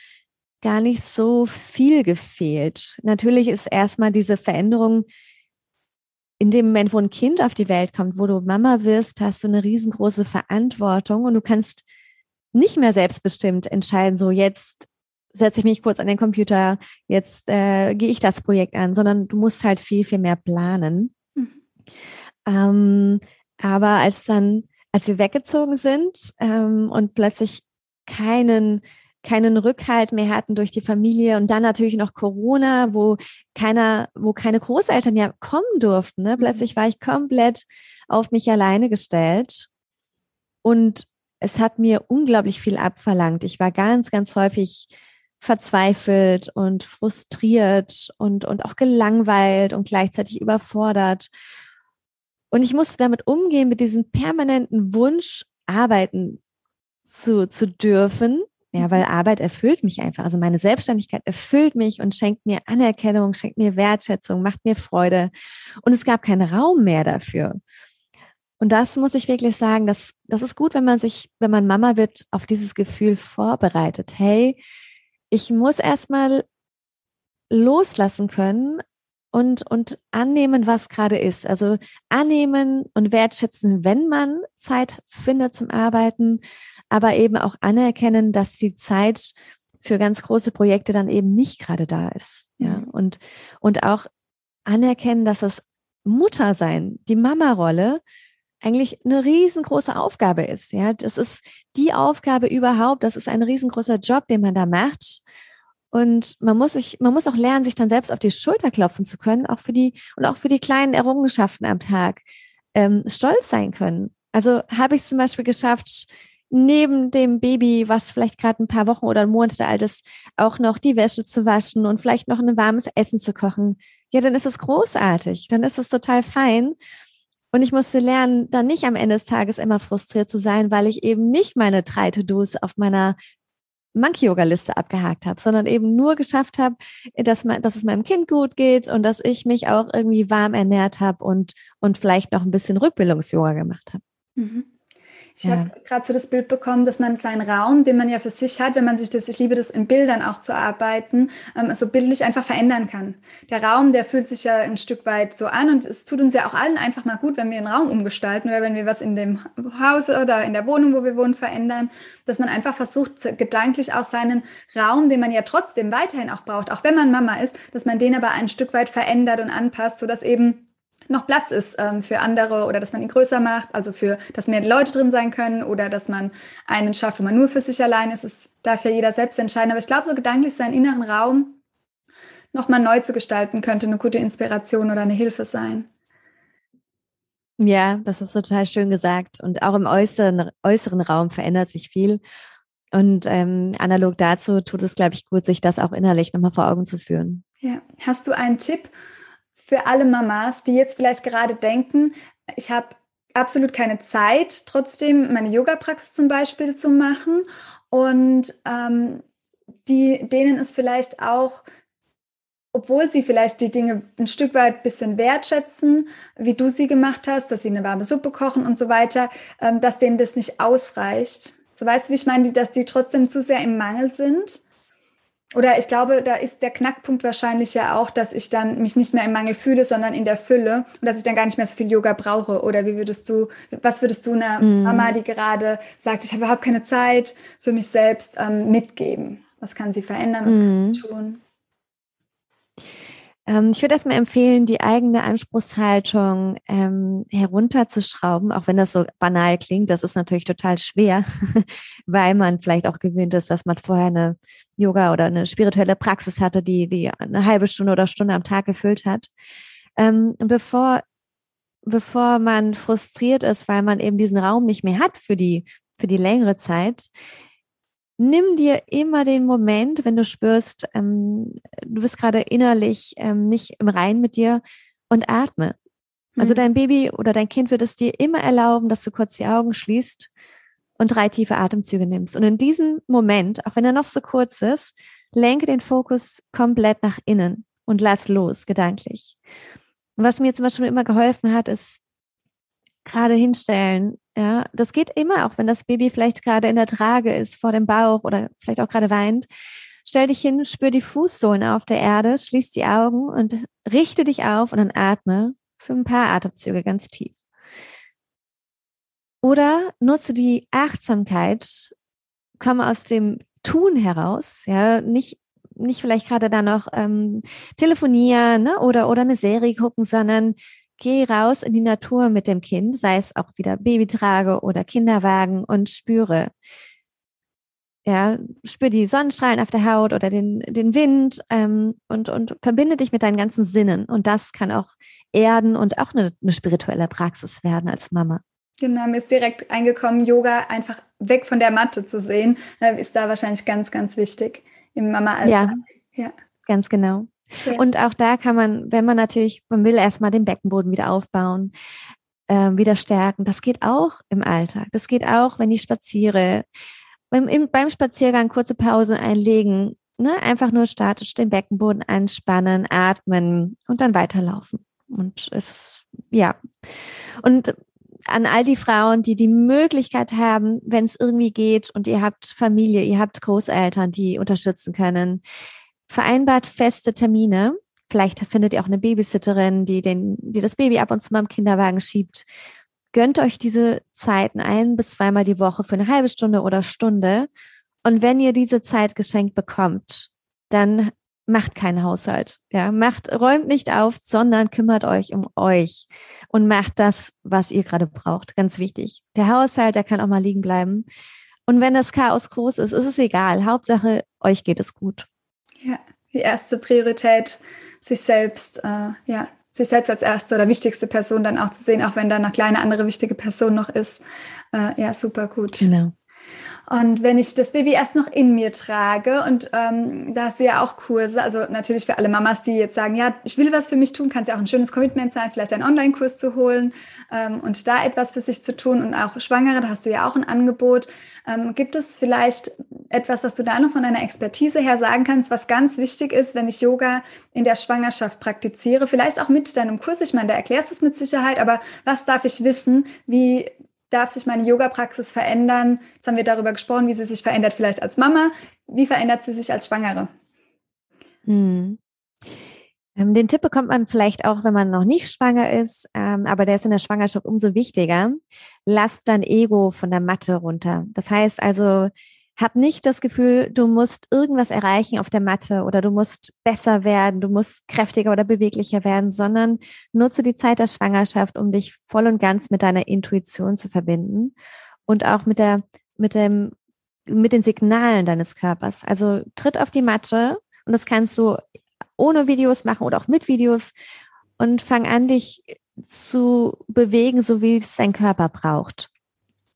gar nicht so viel gefehlt. Natürlich ist erstmal diese Veränderung in dem Moment, wo ein Kind auf die Welt kommt, wo du Mama wirst, hast du eine riesengroße Verantwortung und du kannst nicht mehr selbstbestimmt entscheiden, so jetzt setze ich mich kurz an den Computer, jetzt äh, gehe ich das Projekt an, sondern du musst halt viel, viel mehr planen. Mhm. Ähm, aber als dann, als wir weggezogen sind ähm, und plötzlich keinen keinen Rückhalt mehr hatten durch die Familie und dann natürlich noch Corona, wo keiner, wo keine Großeltern ja kommen durften. Ne? Mhm. Plötzlich war ich komplett auf mich alleine gestellt und es hat mir unglaublich viel abverlangt. Ich war ganz, ganz häufig verzweifelt und frustriert und, und auch gelangweilt und gleichzeitig überfordert. Und ich musste damit umgehen, mit diesem permanenten Wunsch, arbeiten zu, zu dürfen. Ja, weil mhm. Arbeit erfüllt mich einfach. Also meine Selbstständigkeit erfüllt mich und schenkt mir Anerkennung, schenkt mir Wertschätzung, macht mir Freude. Und es gab keinen Raum mehr dafür. Und das muss ich wirklich sagen, das, das ist gut, wenn man sich, wenn man Mama wird, auf dieses Gefühl vorbereitet. Hey, ich muss erstmal loslassen können und, und annehmen, was gerade ist. Also annehmen und wertschätzen, wenn man Zeit findet zum Arbeiten, aber eben auch anerkennen, dass die Zeit für ganz große Projekte dann eben nicht gerade da ist. Ja, mhm. und, und auch anerkennen, dass das Muttersein, die Mama-Rolle, eigentlich eine riesengroße Aufgabe ist. Ja, das ist die Aufgabe überhaupt. Das ist ein riesengroßer Job, den man da macht. Und man muss sich, man muss auch lernen, sich dann selbst auf die Schulter klopfen zu können, auch für die und auch für die kleinen Errungenschaften am Tag ähm, stolz sein können. Also habe ich zum Beispiel geschafft, neben dem Baby, was vielleicht gerade ein paar Wochen oder Monate alt ist, auch noch die Wäsche zu waschen und vielleicht noch ein warmes Essen zu kochen. Ja, dann ist es großartig. Dann ist es total fein. Und ich musste lernen, dann nicht am Ende des Tages immer frustriert zu sein, weil ich eben nicht meine drei To-Dos auf meiner Monkey-Yoga-Liste abgehakt habe, sondern eben nur geschafft habe, dass, dass es meinem Kind gut geht und dass ich mich auch irgendwie warm ernährt habe und, und vielleicht noch ein bisschen Rückbildungs-Yoga gemacht habe. Mhm. Ich ja. habe gerade so das Bild bekommen, dass man seinen Raum, den man ja für sich hat, wenn man sich das, ich liebe das in Bildern auch zu arbeiten, ähm, so bildlich einfach verändern kann. Der Raum, der fühlt sich ja ein Stück weit so an und es tut uns ja auch allen einfach mal gut, wenn wir einen Raum umgestalten oder wenn wir was in dem Haus oder in der Wohnung, wo wir wohnen, verändern, dass man einfach versucht, gedanklich auch seinen Raum, den man ja trotzdem weiterhin auch braucht, auch wenn man Mama ist, dass man den aber ein Stück weit verändert und anpasst, sodass eben noch Platz ist ähm, für andere oder dass man ihn größer macht, also für, dass mehr Leute drin sein können oder dass man einen schafft, wo man nur für sich allein ist. Es darf ja jeder selbst entscheiden. Aber ich glaube, so gedanklich seinen inneren Raum nochmal neu zu gestalten, könnte eine gute Inspiration oder eine Hilfe sein. Ja, das ist total schön gesagt. Und auch im äußeren, äußeren Raum verändert sich viel. Und ähm, analog dazu tut es, glaube ich, gut, sich das auch innerlich nochmal vor Augen zu führen. Ja. Hast du einen Tipp, für alle Mamas, die jetzt vielleicht gerade denken, ich habe absolut keine Zeit, trotzdem meine Yoga-Praxis zum Beispiel zu machen und ähm, die, denen ist vielleicht auch, obwohl sie vielleicht die Dinge ein Stück weit ein bisschen wertschätzen, wie du sie gemacht hast, dass sie eine warme Suppe kochen und so weiter, ähm, dass denen das nicht ausreicht. So weißt du, wie ich meine, dass die trotzdem zu sehr im Mangel sind oder ich glaube, da ist der Knackpunkt wahrscheinlich ja auch, dass ich dann mich nicht mehr im Mangel fühle, sondern in der Fülle und dass ich dann gar nicht mehr so viel Yoga brauche. Oder wie würdest du, was würdest du einer mm. Mama, die gerade sagt, ich habe überhaupt keine Zeit für mich selbst, ähm, mitgeben? Was kann sie verändern? Was mm. kann sie tun? Ähm, ich würde erstmal empfehlen, die eigene Anspruchshaltung ähm, herunterzuschrauben, auch wenn das so banal klingt. Das ist natürlich total schwer, weil man vielleicht auch gewöhnt ist, dass man vorher eine Yoga oder eine spirituelle Praxis hatte, die, die eine halbe Stunde oder Stunde am Tag gefüllt hat. Ähm, bevor, bevor man frustriert ist, weil man eben diesen Raum nicht mehr hat für die, für die längere Zeit, nimm dir immer den Moment, wenn du spürst, ähm, du bist gerade innerlich ähm, nicht im Rein mit dir und atme. Also mhm. dein Baby oder dein Kind wird es dir immer erlauben, dass du kurz die Augen schließt und drei tiefe Atemzüge nimmst. Und in diesem Moment, auch wenn er noch so kurz ist, lenke den Fokus komplett nach innen und lass los, gedanklich. Und was mir zum Beispiel immer geholfen hat, ist gerade hinstellen. Ja, das geht immer, auch wenn das Baby vielleicht gerade in der Trage ist, vor dem Bauch oder vielleicht auch gerade weint. Stell dich hin, spür die Fußsohlen auf der Erde, schließ die Augen und richte dich auf und dann atme für ein paar Atemzüge ganz tief. Oder nutze die Achtsamkeit, komme aus dem Tun heraus, ja, nicht nicht vielleicht gerade da noch ähm, telefonieren ne, oder oder eine Serie gucken, sondern geh raus in die Natur mit dem Kind, sei es auch wieder Babytrage oder Kinderwagen und spüre. Ja, spür die Sonnenstrahlen auf der Haut oder den, den Wind ähm, und, und verbinde dich mit deinen ganzen Sinnen. Und das kann auch erden und auch eine, eine spirituelle Praxis werden als Mama. Genau, mir ist direkt eingekommen, Yoga einfach weg von der Matte zu sehen, äh, ist da wahrscheinlich ganz, ganz wichtig im Mama-Alltag. Ja, ja, ganz genau. Und auch da kann man, wenn man natürlich, man will erstmal den Beckenboden wieder aufbauen, äh, wieder stärken. Das geht auch im Alltag. Das geht auch, wenn ich spaziere. Beim, im, beim Spaziergang kurze Pause einlegen, ne? einfach nur statisch den Beckenboden anspannen, atmen und dann weiterlaufen. Und es, ja. Und an all die Frauen, die die Möglichkeit haben, wenn es irgendwie geht und ihr habt Familie, ihr habt Großeltern, die unterstützen können, vereinbart feste Termine. Vielleicht findet ihr auch eine Babysitterin, die, den, die das Baby ab und zu mal im Kinderwagen schiebt. Gönnt euch diese Zeiten ein bis zweimal die Woche für eine halbe Stunde oder Stunde. Und wenn ihr diese Zeit geschenkt bekommt, dann macht keinen Haushalt. Ja, macht, räumt nicht auf, sondern kümmert euch um euch und macht das, was ihr gerade braucht. Ganz wichtig. Der Haushalt, der kann auch mal liegen bleiben. Und wenn das Chaos groß ist, ist es egal. Hauptsache, euch geht es gut. Ja, die erste Priorität, sich selbst, äh, ja, sich selbst als erste oder wichtigste Person dann auch zu sehen, auch wenn da eine kleine andere wichtige Person noch ist. Äh, ja, super gut. Genau. Und wenn ich das Baby erst noch in mir trage und ähm, da hast du ja auch Kurse, also natürlich für alle Mamas, die jetzt sagen, ja, ich will was für mich tun, kann es ja auch ein schönes Commitment sein, vielleicht einen Online-Kurs zu holen ähm, und da etwas für sich zu tun und auch Schwangere, da hast du ja auch ein Angebot. Ähm, gibt es vielleicht etwas, was du da noch von deiner Expertise her sagen kannst, was ganz wichtig ist, wenn ich Yoga in der Schwangerschaft praktiziere? Vielleicht auch mit deinem Kurs, ich meine, da erklärst du es mit Sicherheit, aber was darf ich wissen, wie darf sich meine Yoga-Praxis verändern? Jetzt haben wir darüber gesprochen, wie sie sich verändert vielleicht als Mama. Wie verändert sie sich als Schwangere? Hm. Ähm, den Tipp bekommt man vielleicht auch, wenn man noch nicht schwanger ist, ähm, aber der ist in der Schwangerschaft umso wichtiger. Lasst dein Ego von der Matte runter. Das heißt also, hab nicht das Gefühl, du musst irgendwas erreichen auf der Matte oder du musst besser werden, du musst kräftiger oder beweglicher werden, sondern nutze die Zeit der Schwangerschaft, um dich voll und ganz mit deiner Intuition zu verbinden und auch mit der, mit dem, mit den Signalen deines Körpers. Also tritt auf die Matte und das kannst du ohne Videos machen oder auch mit Videos und fang an, dich zu bewegen, so wie es dein Körper braucht.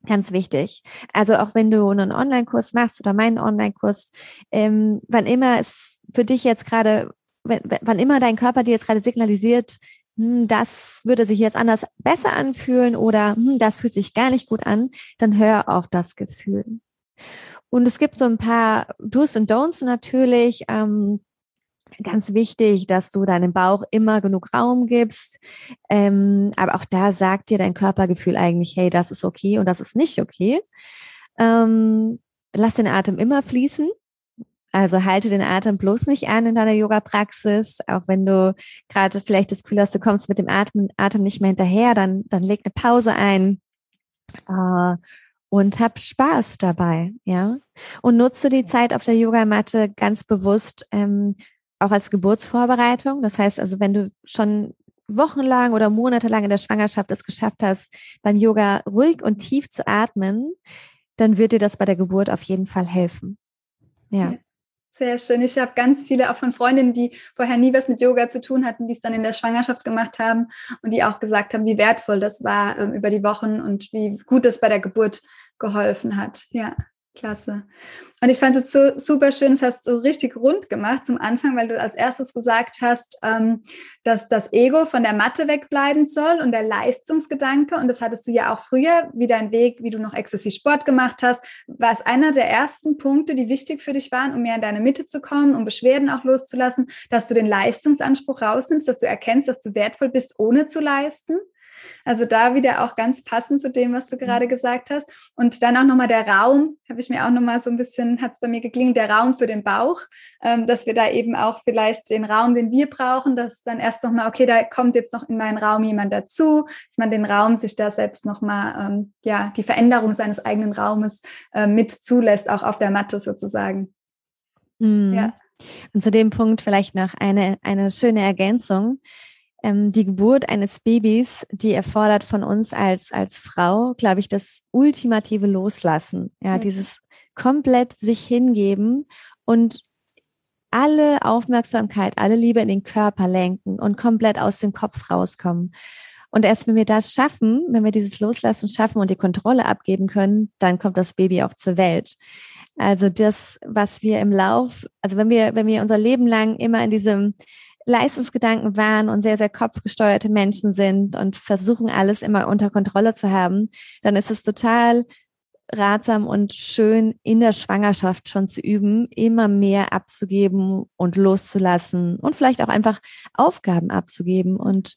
Ganz wichtig. Also auch wenn du einen Online-Kurs machst oder meinen Online-Kurs, ähm, wann immer es für dich jetzt gerade, wann immer dein Körper dir jetzt gerade signalisiert, hm, das würde sich jetzt anders besser anfühlen oder hm, das fühlt sich gar nicht gut an, dann hör auf das Gefühl. Und es gibt so ein paar Do's und Don'ts natürlich. Ähm, ganz wichtig, dass du deinem Bauch immer genug Raum gibst. Ähm, aber auch da sagt dir dein Körpergefühl eigentlich, hey, das ist okay und das ist nicht okay. Ähm, lass den Atem immer fließen. Also halte den Atem bloß nicht an in deiner Yoga-Praxis. Auch wenn du gerade vielleicht das Gefühl hast, du kommst mit dem Atem, Atem nicht mehr hinterher, dann, dann leg eine Pause ein. Äh, und hab Spaß dabei, ja. Und nutze die Zeit auf der Yogamatte ganz bewusst ähm, auch als Geburtsvorbereitung. Das heißt also, wenn du schon wochenlang oder monatelang in der Schwangerschaft es geschafft hast, beim Yoga ruhig und tief zu atmen, dann wird dir das bei der Geburt auf jeden Fall helfen. Ja. Sehr schön. Ich habe ganz viele auch von Freundinnen, die vorher nie was mit Yoga zu tun hatten, die es dann in der Schwangerschaft gemacht haben und die auch gesagt haben, wie wertvoll das war ähm, über die Wochen und wie gut es bei der Geburt geholfen hat. Ja. Klasse. Und ich fand es so super schön, es hast du richtig rund gemacht zum Anfang, weil du als erstes gesagt hast, ähm, dass das Ego von der Matte wegbleiben soll und der Leistungsgedanke. Und das hattest du ja auch früher, wie dein Weg, wie du noch exzessiv Sport gemacht hast, war es einer der ersten Punkte, die wichtig für dich waren, um mehr in deine Mitte zu kommen, um Beschwerden auch loszulassen, dass du den Leistungsanspruch rausnimmst, dass du erkennst, dass du wertvoll bist, ohne zu leisten. Also da wieder auch ganz passend zu dem, was du gerade mhm. gesagt hast. Und dann auch nochmal der Raum, habe ich mir auch nochmal so ein bisschen, hat es bei mir geklingelt, der Raum für den Bauch, ähm, dass wir da eben auch vielleicht den Raum, den wir brauchen, dass dann erst nochmal, okay, da kommt jetzt noch in meinen Raum jemand dazu, dass man den Raum sich da selbst nochmal, ähm, ja, die Veränderung seines eigenen Raumes äh, mit zulässt, auch auf der Matte sozusagen. Mhm. Ja. Und zu dem Punkt vielleicht noch eine, eine schöne Ergänzung ähm, die Geburt eines Babys, die erfordert von uns als, als Frau, glaube ich, das ultimative Loslassen. Ja, mhm. dieses komplett sich hingeben und alle Aufmerksamkeit, alle Liebe in den Körper lenken und komplett aus dem Kopf rauskommen. Und erst wenn wir das schaffen, wenn wir dieses Loslassen schaffen und die Kontrolle abgeben können, dann kommt das Baby auch zur Welt. Also das, was wir im Lauf, also wenn wir, wenn wir unser Leben lang immer in diesem Leistungsgedanken waren und sehr, sehr kopfgesteuerte Menschen sind und versuchen alles immer unter Kontrolle zu haben, dann ist es total ratsam und schön in der Schwangerschaft schon zu üben, immer mehr abzugeben und loszulassen und vielleicht auch einfach Aufgaben abzugeben und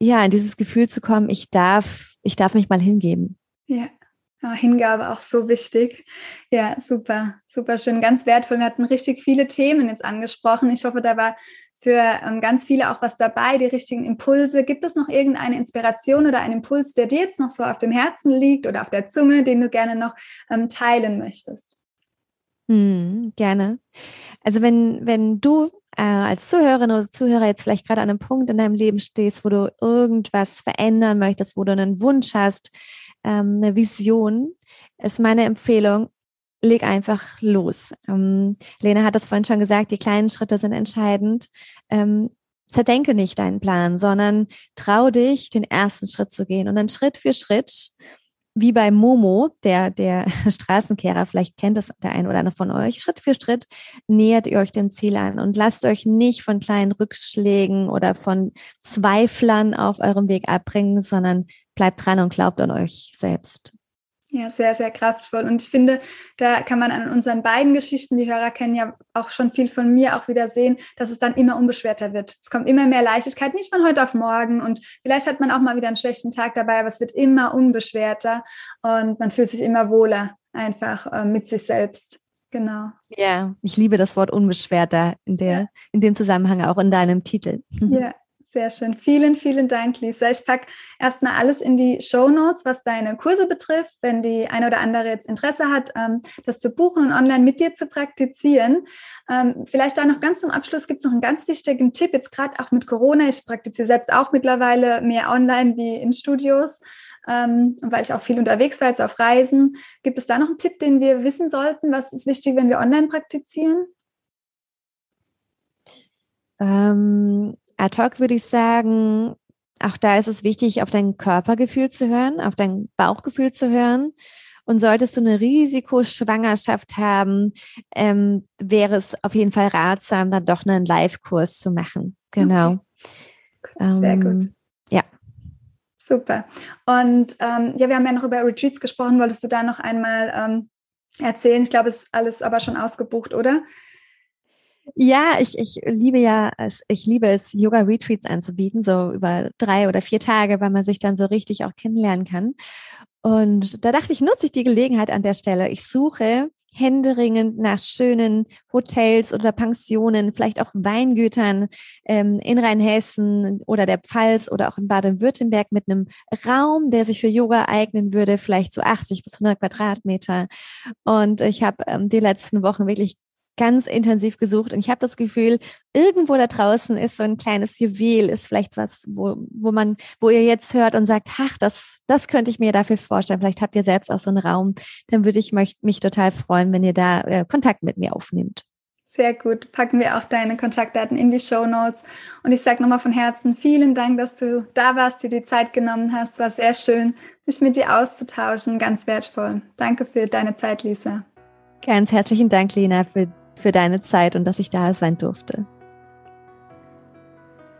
ja, in dieses Gefühl zu kommen, ich darf, ich darf mich mal hingeben. Ja. Hingabe auch so wichtig. Ja, super, super schön, ganz wertvoll. Wir hatten richtig viele Themen jetzt angesprochen. Ich hoffe, da war für ähm, ganz viele auch was dabei, die richtigen Impulse. Gibt es noch irgendeine Inspiration oder einen Impuls, der dir jetzt noch so auf dem Herzen liegt oder auf der Zunge, den du gerne noch ähm, teilen möchtest? Hm, gerne. Also wenn, wenn du äh, als Zuhörerin oder Zuhörer jetzt vielleicht gerade an einem Punkt in deinem Leben stehst, wo du irgendwas verändern möchtest, wo du einen Wunsch hast, ähm, eine Vision, ist meine Empfehlung, leg einfach los. Ähm, Lena hat das vorhin schon gesagt, die kleinen Schritte sind entscheidend. Ähm, zerdenke nicht deinen Plan, sondern trau dich, den ersten Schritt zu gehen und dann Schritt für Schritt, wie bei Momo, der, der Straßenkehrer, vielleicht kennt das der eine oder andere von euch, Schritt für Schritt nähert ihr euch dem Ziel an und lasst euch nicht von kleinen Rückschlägen oder von Zweiflern auf eurem Weg abbringen, sondern bleibt dran und glaubt an euch selbst. Ja, sehr, sehr kraftvoll. Und ich finde, da kann man an unseren beiden Geschichten, die Hörer kennen ja auch schon viel von mir, auch wieder sehen, dass es dann immer unbeschwerter wird. Es kommt immer mehr Leichtigkeit, nicht von heute auf morgen. Und vielleicht hat man auch mal wieder einen schlechten Tag dabei, aber es wird immer unbeschwerter und man fühlt sich immer wohler einfach äh, mit sich selbst. Genau. Ja, ich liebe das Wort unbeschwerter in der, ja. in dem Zusammenhang auch in deinem Titel. Ja, sehr schön. Vielen, vielen Dank, Lisa. Ich packe erstmal alles in die Show Notes, was deine Kurse betrifft. Wenn die eine oder andere jetzt Interesse hat, ähm, das zu buchen und online mit dir zu praktizieren. Ähm, vielleicht da noch ganz zum Abschluss gibt es noch einen ganz wichtigen Tipp, jetzt gerade auch mit Corona. Ich praktiziere selbst auch mittlerweile mehr online wie in Studios. Ähm, weil ich auch viel unterwegs war, jetzt auf Reisen. Gibt es da noch einen Tipp, den wir wissen sollten? Was ist wichtig, wenn wir online praktizieren? Ad hoc würde ich sagen, auch da ist es wichtig, auf dein Körpergefühl zu hören, auf dein Bauchgefühl zu hören. Und solltest du eine Risikoschwangerschaft haben, ähm, wäre es auf jeden Fall ratsam, dann doch einen Live-Kurs zu machen. Genau. Okay. Sehr ähm, gut. Ja. Super. Und ähm, ja, wir haben ja noch über Retreats gesprochen. Wolltest du da noch einmal ähm, erzählen? Ich glaube, es ist alles aber schon ausgebucht, oder? Ja, ich, ich liebe ja, es, ich liebe es, Yoga-Retreats anzubieten, so über drei oder vier Tage, weil man sich dann so richtig auch kennenlernen kann. Und da dachte ich, nutze ich die Gelegenheit an der Stelle. Ich suche händeringend nach schönen Hotels oder Pensionen, vielleicht auch Weingütern ähm, in Rheinhessen oder der Pfalz oder auch in Baden-Württemberg mit einem Raum, der sich für Yoga eignen würde, vielleicht so 80 bis 100 Quadratmeter. Und ich habe ähm, die letzten Wochen wirklich ganz intensiv gesucht und ich habe das Gefühl, irgendwo da draußen ist so ein kleines Juwel, ist vielleicht was, wo, wo man, wo ihr jetzt hört und sagt, ach, das, das könnte ich mir dafür vorstellen. Vielleicht habt ihr selbst auch so einen Raum. Dann würde ich mich, mich total freuen, wenn ihr da äh, Kontakt mit mir aufnehmt. Sehr gut. Packen wir auch deine Kontaktdaten in die Show Notes. Und ich sage nochmal von Herzen vielen Dank, dass du da warst, dir die Zeit genommen hast. War sehr schön, sich mit dir auszutauschen. Ganz wertvoll. Danke für deine Zeit, Lisa. Ganz herzlichen Dank, Lena, für für deine Zeit und dass ich da sein durfte.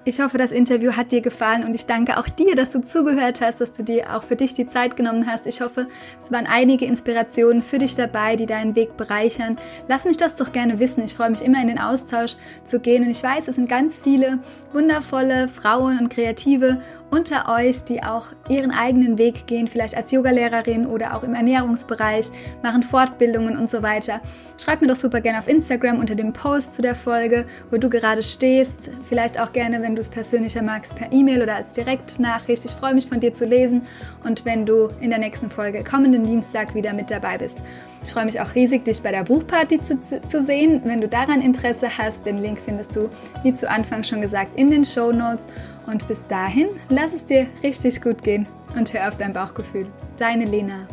Ich hoffe, das Interview hat dir gefallen und ich danke auch dir, dass du zugehört hast, dass du dir auch für dich die Zeit genommen hast. Ich hoffe, es waren einige Inspirationen für dich dabei, die deinen Weg bereichern. Lass mich das doch gerne wissen. Ich freue mich immer in den Austausch zu gehen und ich weiß, es sind ganz viele wundervolle Frauen und Kreative unter euch, die auch ihren eigenen Weg gehen, vielleicht als Yogalehrerin oder auch im Ernährungsbereich, machen Fortbildungen und so weiter. Schreib mir doch super gerne auf Instagram unter dem Post zu der Folge, wo du gerade stehst. Vielleicht auch gerne, wenn du es persönlicher magst, per E-Mail oder als Direktnachricht. Ich freue mich von dir zu lesen und wenn du in der nächsten Folge kommenden Dienstag wieder mit dabei bist. Ich freue mich auch riesig, dich bei der Buchparty zu, zu, sehen. Wenn du daran Interesse hast, den Link findest du, wie zu Anfang schon gesagt, in den Show Notes. Und bis dahin, lass es dir richtig gut gehen und hör auf dein Bauchgefühl. Deine Lena.